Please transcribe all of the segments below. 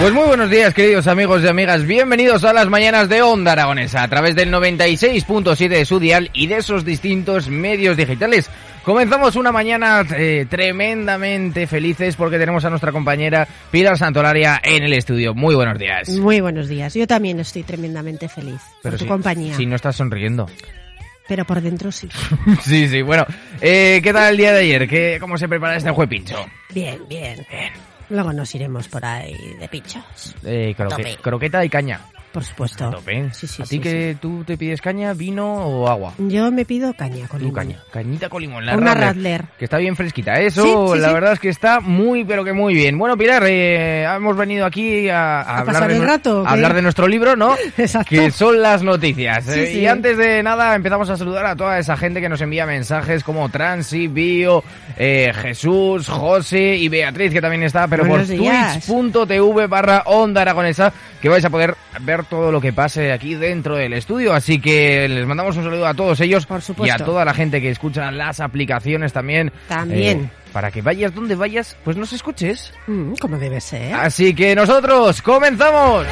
Pues muy buenos días, queridos amigos y amigas. Bienvenidos a las mañanas de Onda Aragonesa a través del 96.7 de su dial y de esos distintos medios digitales. Comenzamos una mañana eh, tremendamente felices porque tenemos a nuestra compañera Pilar Santolaria en el estudio. Muy buenos días. Muy buenos días. Yo también estoy tremendamente feliz Pero por tu compañía. Si no estás sonriendo. Pero por dentro sí. sí, sí, bueno. Eh, ¿Qué tal el día de ayer? ¿Qué, ¿Cómo se prepara este juepincho? Bien, bien. Luego nos iremos por ahí de pichos. Eh, croque- Tope. croqueta y caña. Por supuesto. A tope. Sí, sí, ¿A ti sí, que tú te pides caña, vino o agua? Yo me pido caña con Tú limón. caña. Cañita con limón. La Una Radler, Radler. Que está bien fresquita. Eso, Sí, sí, la sí. verdad es que está muy, pero que muy bien. Bueno, Pilar, eh, hemos venido aquí a, a ¿A hablar, de, el rato, a hablar de nuestro libro, ¿no? Exacto. Que son las noticias. Sí, Eh, sí. Y antes de nada, empezamos a saludar a toda esa gente que nos envía mensajes como Transi, Bio, eh, Jesús, José y Beatriz, que también está, pero Buenos por twitch.tv barra onda aragonesa, que vais a poder ver todo lo que pase aquí dentro del estudio. Así que les mandamos un saludo a todos ellos Por y a toda la gente que escucha las aplicaciones también. También. Eh, para que vayas donde vayas, pues nos escuches. Mm, como debe ser. Así que nosotros comenzamos.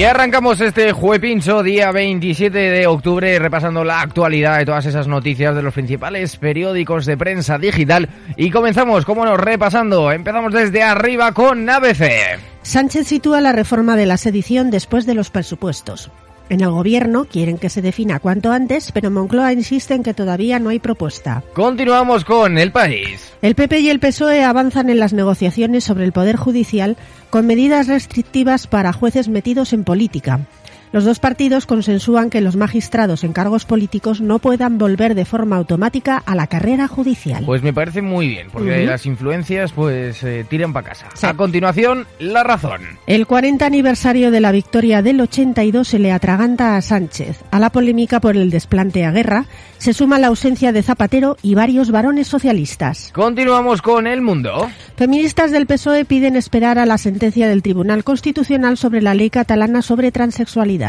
Y arrancamos este juepincho día 27 de octubre repasando la actualidad de todas esas noticias de los principales periódicos de prensa digital y comenzamos, como no, repasando. Empezamos desde arriba con ABC. Sánchez sitúa la reforma de la sedición después de los presupuestos. En el gobierno quieren que se defina cuanto antes, pero Moncloa insiste en que todavía no hay propuesta. Continuamos con El País. El PP y el PSOE avanzan en las negociaciones sobre el Poder Judicial con medidas restrictivas para jueces metidos en política. Los dos partidos consensúan que los magistrados en cargos políticos no puedan volver de forma automática a la carrera judicial. Pues me parece muy bien, porque las influencias pues eh, tiran para casa. Sí. A continuación, La Razón. El 40 aniversario de la victoria del 82 se le atraganta a Sánchez. A la polémica por el desplante a guerra se suma la ausencia de Zapatero y varios varones socialistas. Continuamos con El Mundo. Feministas del PSOE piden esperar a la sentencia del Tribunal Constitucional sobre la ley catalana sobre transexualidad.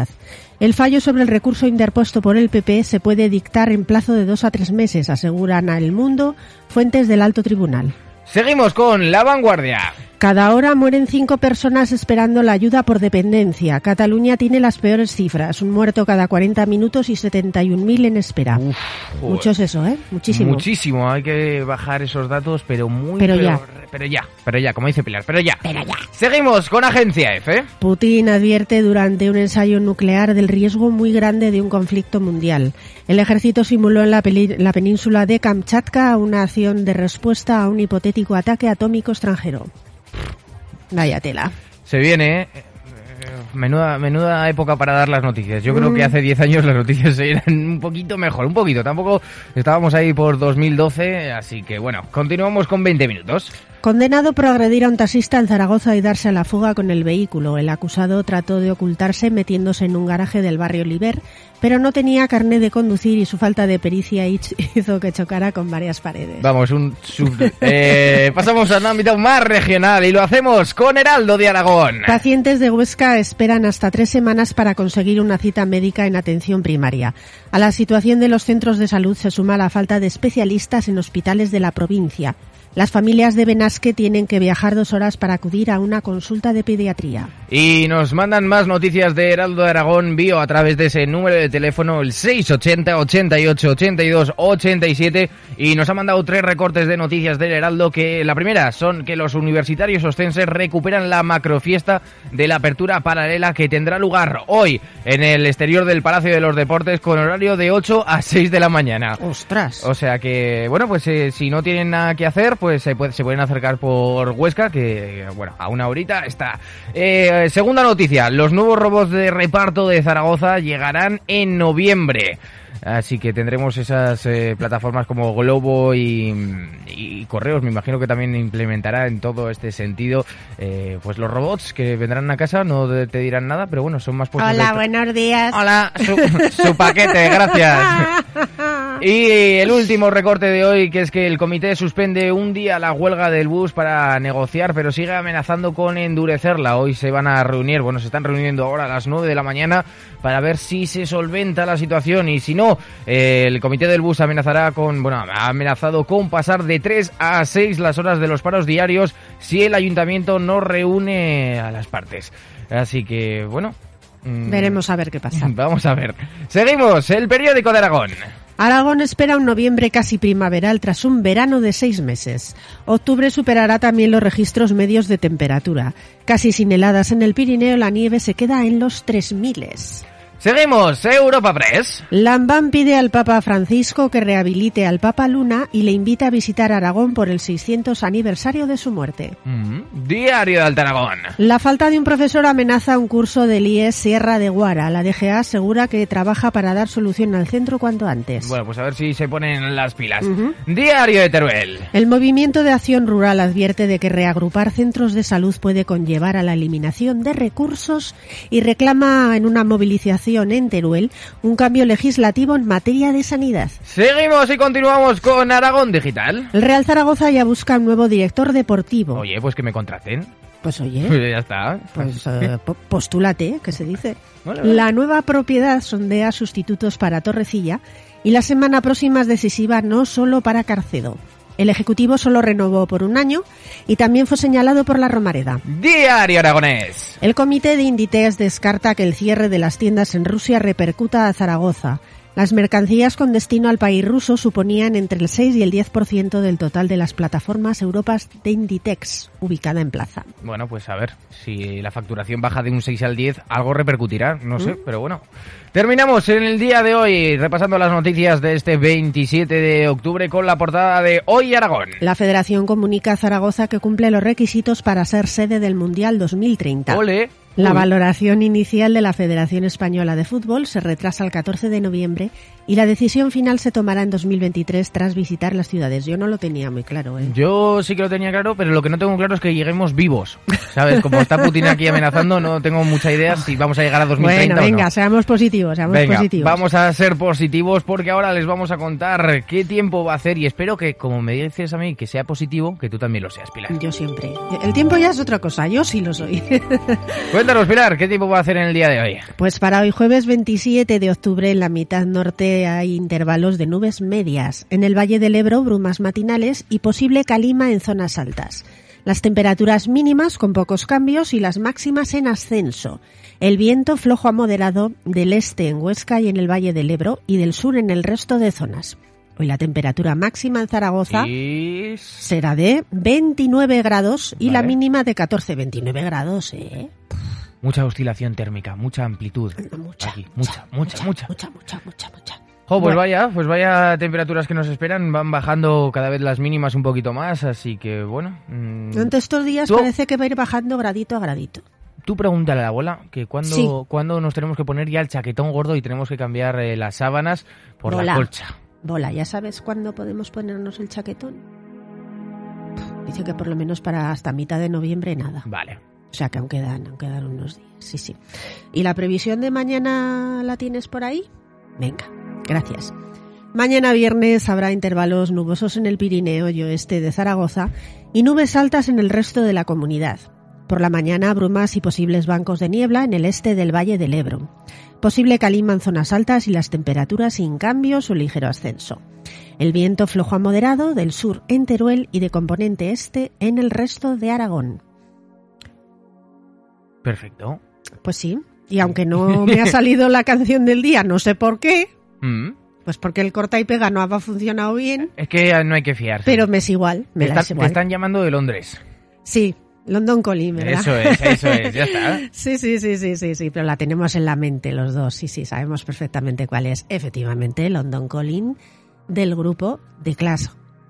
El fallo sobre el recurso interpuesto por el PP se puede dictar en plazo de dos a tres meses, aseguran a El Mundo fuentes del alto tribunal. Seguimos con La Vanguardia. Cada hora mueren cinco personas esperando la ayuda por dependencia. Cataluña tiene las peores cifras, un muerto cada 40 minutos y 71.000 en espera. Uf, joder. Mucho es eso, ¿eh? Muchísimo. Muchísimo, hay que bajar esos datos, pero muy... Pero ya. Pero ya, pero ya, como dice Pilar, pero ya. Pero ya. Seguimos con Agencia F. Putin advierte durante un ensayo nuclear del riesgo muy grande de un conflicto mundial. El ejército simuló en la, la península de Kamchatka una acción de respuesta a un hipotético ataque atómico extranjero. Vaya tela. Se viene, ¿eh? Eh, Menuda, menuda época para dar las noticias. Yo creo Mm. que hace 10 años las noticias eran un poquito mejor, un poquito. Tampoco estábamos ahí por 2012, así que bueno, continuamos con 20 minutos. Condenado por agredir a un taxista en Zaragoza y darse a la fuga con el vehículo. El acusado trató de ocultarse metiéndose en un garaje del barrio Oliver, pero no tenía carnet de conducir y su falta de pericia hiz- hizo que chocara con varias paredes. Vamos, un sub- eh, pasamos a un ámbito más regional y lo hacemos con Heraldo de Aragón. Pacientes de Huesca esperan hasta tres semanas para conseguir una cita médica en atención primaria. A la situación de los centros de salud se suma la falta de especialistas en hospitales de la provincia. Las familias de Benasque tienen que viajar dos horas para acudir a una consulta de pediatría. Y nos mandan más noticias de Heraldo de Aragón Bio a través de ese número de teléfono, el 680 88 82 87. Y nos ha mandado tres recortes de noticias del Heraldo. Que la primera son que los universitarios ostenses recuperan la macrofiesta de la apertura paralela que tendrá lugar hoy en el exterior del Palacio de los Deportes con horario de 8 a 6 de la mañana. ¡Ostras! O sea que, bueno, pues eh, si no tienen nada que hacer, pues se, puede, se pueden acercar por Huesca, que, bueno, a una horita está. Eh, segunda noticia, los nuevos robots de reparto de Zaragoza llegarán en noviembre. Así que tendremos esas eh, plataformas como Globo y, y, Correos. Me imagino que también implementará en todo este sentido, eh, pues los robots que vendrán a casa no te dirán nada, pero bueno, son más posibles. Hola, buenos días. Hola, su, su paquete, gracias. Y el último recorte de hoy, que es que el comité suspende un día la huelga del bus para negociar, pero sigue amenazando con endurecerla. Hoy se van a reunir, bueno, se están reuniendo ahora a las 9 de la mañana para ver si se solventa la situación y si no, eh, el comité del bus amenazará con, bueno, ha amenazado con pasar de 3 a 6 las horas de los paros diarios si el ayuntamiento no reúne a las partes. Así que, bueno, mm, Veremos a ver qué pasa. Vamos a ver. Seguimos, el periódico de Aragón. Aragón espera un noviembre casi primaveral tras un verano de seis meses. Octubre superará también los registros medios de temperatura. Casi sin heladas en el Pirineo, la nieve se queda en los 3000. Seguimos, Europa Press. Lambán pide al Papa Francisco que rehabilite al Papa Luna y le invita a visitar Aragón por el 600 aniversario de su muerte. Mm, diario de Aragón. La falta de un profesor amenaza un curso del IES Sierra de Guara. La DGA asegura que trabaja para dar solución al centro cuanto antes. Bueno, pues a ver si se ponen las pilas. Diario de Teruel. El Movimiento de Acción Rural advierte de que reagrupar centros de salud puede conllevar a la eliminación de recursos y reclama en una movilización en Teruel un cambio legislativo en materia de sanidad. Seguimos y continuamos con Aragón Digital. El Real Zaragoza ya busca un nuevo director deportivo. Oye, pues que me contraten. Pues oye, pues ya está. Pues uh, postúlate, que se dice. La nueva propiedad sondea sustitutos para Torrecilla y la semana próxima es decisiva no solo para Carcedo. El Ejecutivo solo renovó por un año y también fue señalado por la Romareda. Diario Aragonés. El comité de Inditex descarta que el cierre de las tiendas en Rusia repercuta a Zaragoza. Las mercancías con destino al país ruso suponían entre el 6 y el 10% del total de las plataformas europas de Inditex, ubicada en Plaza. Bueno, pues a ver, si la facturación baja de un 6 al 10, algo repercutirá, no sé, ¿Mm? pero bueno. Terminamos en el día de hoy repasando las noticias de este 27 de octubre con la portada de Hoy Aragón. La Federación comunica a Zaragoza que cumple los requisitos para ser sede del Mundial 2030. ¡Ole! La valoración inicial de la Federación Española de Fútbol se retrasa al 14 de noviembre y la decisión final se tomará en 2023 tras visitar las ciudades. Yo no lo tenía muy claro. ¿eh? Yo sí que lo tenía claro, pero lo que no tengo claro es que lleguemos vivos. ¿Sabes? Como está Putin aquí amenazando, no tengo mucha idea si vamos a llegar a 2030 bueno, venga, seamos positivos, seamos positivos. Vamos a ser positivos porque ahora les vamos a contar qué tiempo va a hacer y espero que, como me dices a mí, que sea positivo, que tú también lo seas, Pilar. Yo siempre. El tiempo ya es otra cosa, yo sí lo soy. Cuéntanos, Pilar, ¿qué tiempo va a hacer en el día de hoy? Pues para hoy jueves 27 de octubre en la mitad norte hay intervalos de nubes medias. En el Valle del Ebro, brumas matinales y posible calima en zonas altas. Las temperaturas mínimas con pocos cambios y las máximas en ascenso. El viento flojo a moderado del este en Huesca y en el Valle del Ebro y del sur en el resto de zonas. Hoy la temperatura máxima en Zaragoza será de 29 grados y la mínima de 14. 29 grados, ¿eh? Mucha oscilación térmica, mucha amplitud. Mucha, mucha, mucha, mucha, mucha, mucha, mucha, mucha. Pues vaya, pues vaya temperaturas que nos esperan, van bajando cada vez las mínimas un poquito más, así que bueno. Mmm... estos días parece que va a ir bajando gradito a gradito. Tú pregúntale a la abuela que cuando, nos tenemos que poner ya el chaquetón gordo y tenemos que cambiar eh, las sábanas por la colcha. Bola, ¿ya sabes cuándo podemos ponernos el chaquetón? Dice que por lo menos para hasta mitad de noviembre nada. Vale. O sea que aún quedan, aún quedan unos días. Sí, sí. ¿Y la previsión de mañana la tienes por ahí? Venga, gracias. Mañana viernes habrá intervalos nubosos en el Pirineo y oeste de Zaragoza y nubes altas en el resto de la comunidad. Por la mañana brumas y posibles bancos de niebla en el este del Valle del Ebro. Posible calima en zonas altas y las temperaturas sin cambios o ligero ascenso. El viento flojo a moderado del sur en Teruel y de componente este en el resto de Aragón. Perfecto. Pues sí, y aunque no me ha salido la canción del día, no sé por qué, Mm. pues porque el corta y pega no ha funcionado bien, Es que no hay que fiarse. pero me es igual, me te, está- te están llamando de Londres. Sí, London Calling, ¿verdad? Eso es, eso es, ya está. Sí, sí, sí, sí, sí, sí, pero la tenemos en la mente los dos, sí, sí, sabemos perfectamente cuál es. Efectivamente, London Calling del grupo The Clash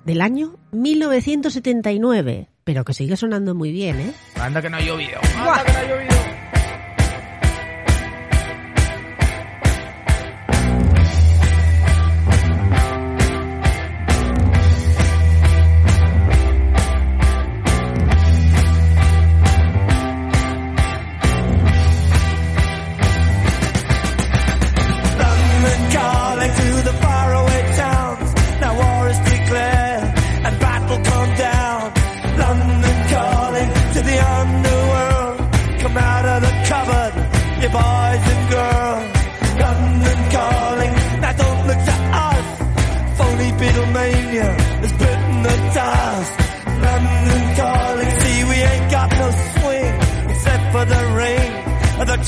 del año 1979, pero que sigue sonando muy bien, ¿eh? Anda que no ha llovido. Anda que no ha llovido.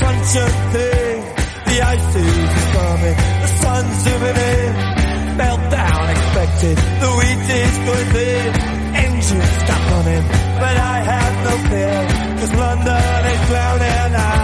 And the crunch. The ice is coming, the sun's zooming in. Meltdown expected, the wheat is going thin. Engines stop running, but I have no fear, cause London is drowning. I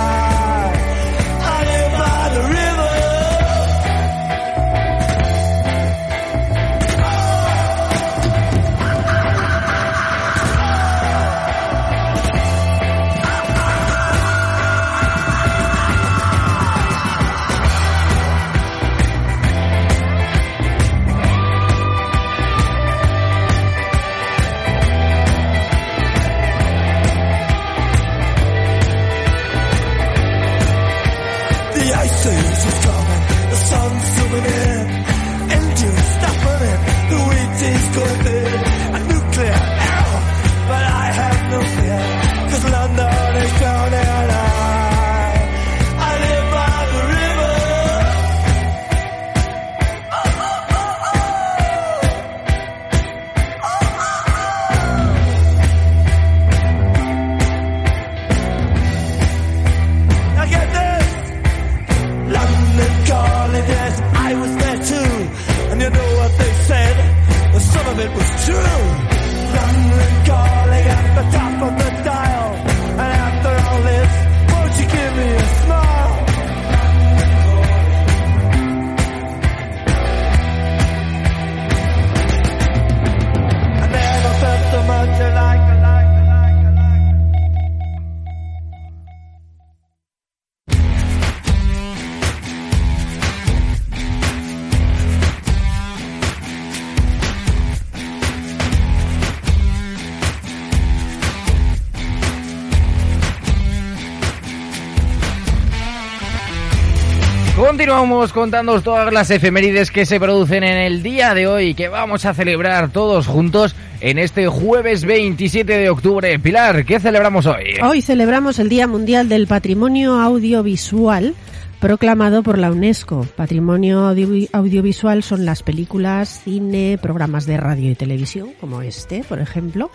Continuamos contando todas las efemérides que se producen en el día de hoy, que vamos a celebrar todos juntos en este jueves 27 de octubre. Pilar, ¿qué celebramos hoy? Hoy celebramos el Día Mundial del Patrimonio Audiovisual proclamado por la UNESCO. Patrimonio audio- audiovisual son las películas, cine, programas de radio y televisión, como este, por ejemplo,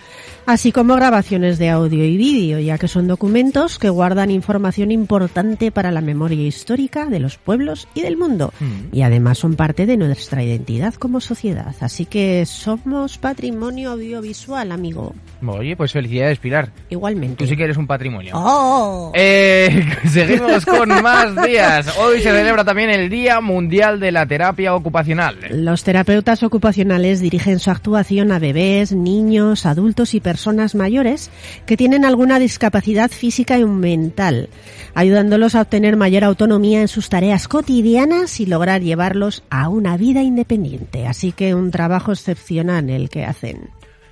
así como grabaciones de audio y vídeo, ya que son documentos que guardan información importante para la memoria histórica de los pueblos y del mundo. Y además son parte de nuestra identidad como sociedad. Así que somos patrimonio audiovisual, amigo. Oye, pues felicidades, Pilar. Igualmente. Tú sí que eres un patrimonio. ¡Oh! Eh, seguimos con más días. Hoy se celebra también el Día Mundial de la Terapia Ocupacional. Los terapeutas ocupacionales dirigen su actuación a bebés, niños, adultos y personas mayores que tienen alguna discapacidad física y mental, ayudándolos a obtener mayor autonomía en sus tareas cotidianas y lograr llevarlos a una vida independiente. Así que un trabajo excepcional el que hacen.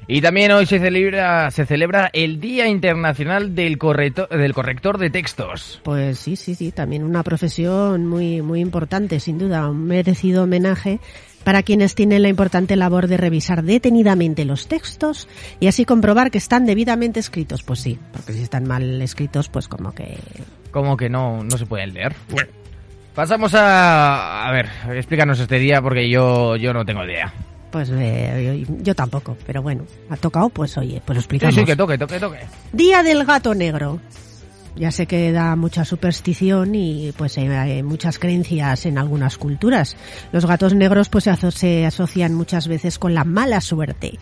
Y también hoy se celebra, se celebra el Día Internacional del Corrector, del Corrector de Textos. Pues sí, sí, sí, también una profesión muy, muy importante, sin duda, un merecido homenaje para quienes tienen la importante labor de revisar detenidamente los textos y así comprobar que están debidamente escritos. Pues sí, porque si están mal escritos, pues como que... Como que no, no se pueden leer. Pasamos a... A ver, explícanos este día porque yo, yo no tengo idea. Pues eh, yo, tampoco, pero bueno, ha tocado, pues oye, pues lo Sí, explicamos. sí, que toque, toque, toque. Día del gato negro. Ya sé que da mucha superstición y pues hay- muchas creencias en algunas culturas. Los gatos negros pues se, se asocian muchas veces con la mala suerte.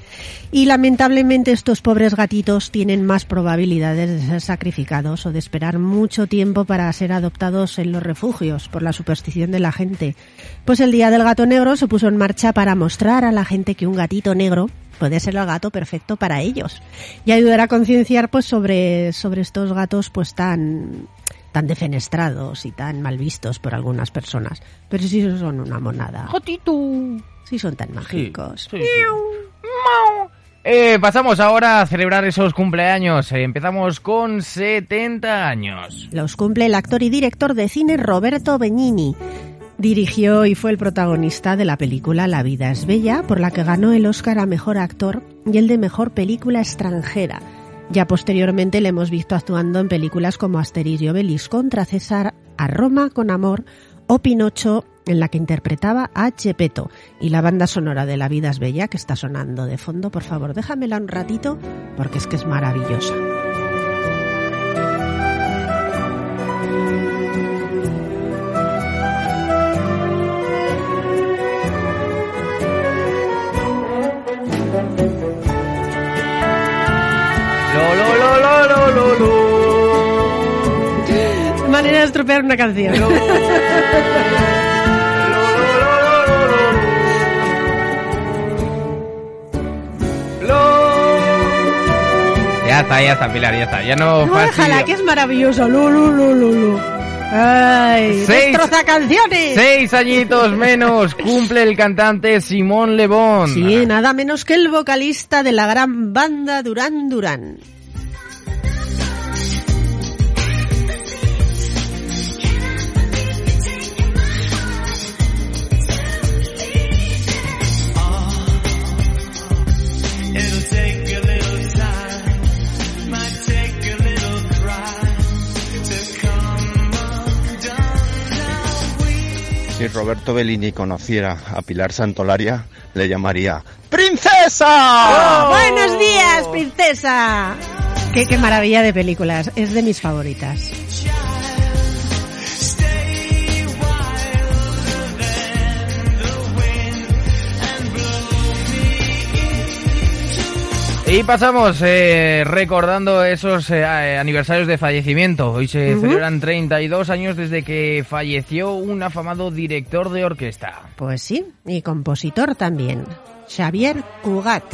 Y lamentablemente estos pobres gatitos tienen más probabilidades de ser sacrificados o de esperar mucho tiempo para ser adoptados en los refugios por la superstición de la gente. Pues el Día del Gato Negro se puso en marcha para mostrar a la gente que un gatito negro puede ser el gato perfecto para ellos. Y ayudar a concienciar pues sobre sobre estos gatos pues tan tan defenestrados y tan mal vistos por algunas personas. Pero sí son una monada. Sí son tan mágicos. Sí, sí. Eh, pasamos ahora a celebrar esos cumpleaños. Eh, empezamos con 70 años. los cumple el actor y director de cine Roberto Benigni Dirigió y fue el protagonista de la película La vida es bella, por la que ganó el Oscar a Mejor Actor y el de Mejor Película Extranjera. Ya posteriormente le hemos visto actuando en películas como Asterix y Obelix contra César, A Roma con Amor o Pinocho, en la que interpretaba a Gepetto. Y la banda sonora de La vida es bella, que está sonando de fondo, por favor, déjamela un ratito, porque es que es maravillosa. De estropear una canción. Lo. Ya está, ya está, Pilar, ya está. Ya no No, déjala, que es maravilloso. Lu, lu, lu, lu, lu. ¡Ay! Seis- ¡Destroza canciones! Seis añitos menos cumple el cantante Simón Le Bon. Sí, nada menos que el vocalista de la gran banda Durán Durán. Si Roberto Bellini conociera a Pilar Santolaria, le llamaría ¡Princesa! ¡Buenos días, princesa! Qué, qué maravilla de películas. Es de mis favoritas. Y pasamos eh, recordando esos eh, eh, aniversarios de fallecimiento. Hoy se celebran 32 años desde que falleció un afamado director de orquesta. Pues sí, y compositor también. Xavier Cugat.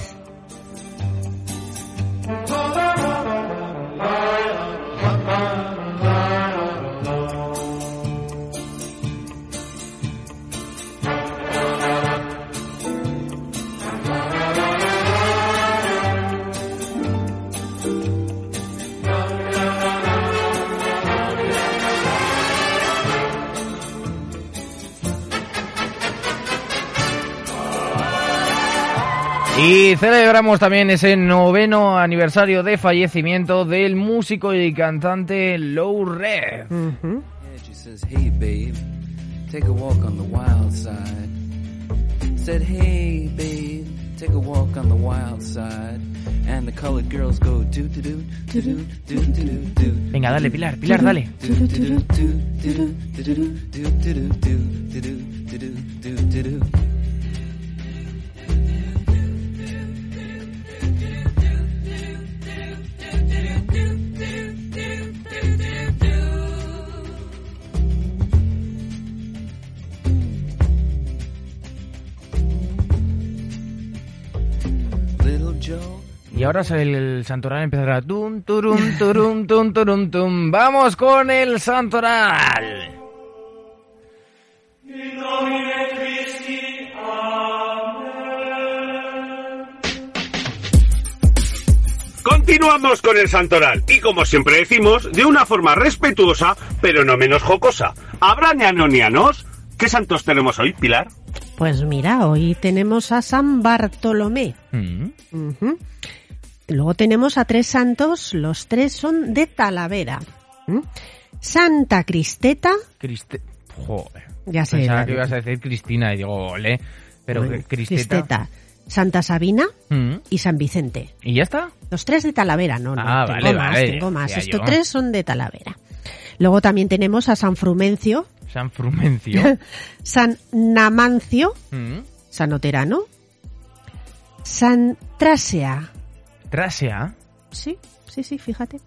Y celebramos también ese noveno aniversario de fallecimiento del músico y cantante Low Red. Take a walk on the wild side. And the colored girls go do do do do do do do do do. Venga, dale, Pilar, Pilar, dale. Ahora el, el santoral empezará. Tum, turum, turum, tum, turum, tum. Vamos con el santoral. Continuamos con el santoral y como siempre decimos, de una forma respetuosa, pero no menos jocosa. ¿Habrá ñanonianos? ¿Qué santos tenemos hoy, Pilar? Pues mira, hoy tenemos a San Bartolomé. Mm. Luego tenemos a tres santos, los tres son de Talavera. ¿Mm? Santa Cristeta, Criste... Joder. ya sé. Pensaba que ibas a decir Cristina y digo, ole. Pero Bueno, Cristeta. Cristeta, Santa Sabina Mm. y San Vicente. ¿Y ya está? Los tres de Talavera, no, no. Ah, tengo vale, más, vale, tengo más. Estos yo. tres son de Talavera. Luego también tenemos a San Frumencio, San Frumencio. San Namancio, Mm. San Oterano, San Trasea. Sí, sí, sí, fíjate.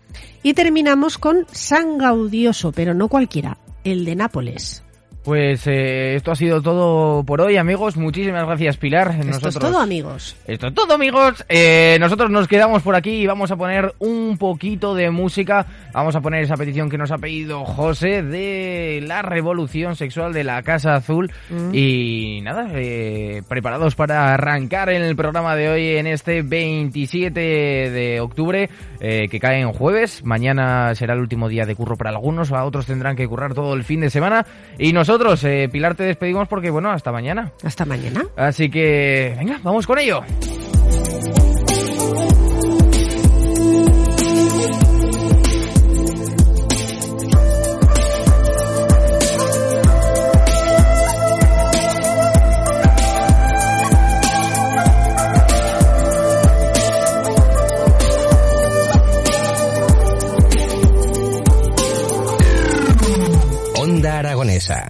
Y terminamos con San Gaudioso, pero no cualquiera, el de Nápoles. Pues eh, esto ha sido todo por hoy, amigos. Muchísimas gracias, Pilar. Esto es todo, amigos. Esto es todo, amigos. Eh, nosotros nos quedamos por aquí y vamos a poner un poquito de música. Vamos a poner esa petición que nos ha pedido José de la revolución sexual de la Casa Azul. Mm. Y nada, eh, preparados para arrancar el programa de hoy en este 27 de octubre, que cae en jueves. Mañana será el último día de curro para algunos, a otros tendrán que currar todo el fin de semana. Y nosotros, eh, Pilar, te despedimos porque, bueno, hasta mañana. Hasta mañana. Así que, venga, vamos con ello. Onda Aragonesa.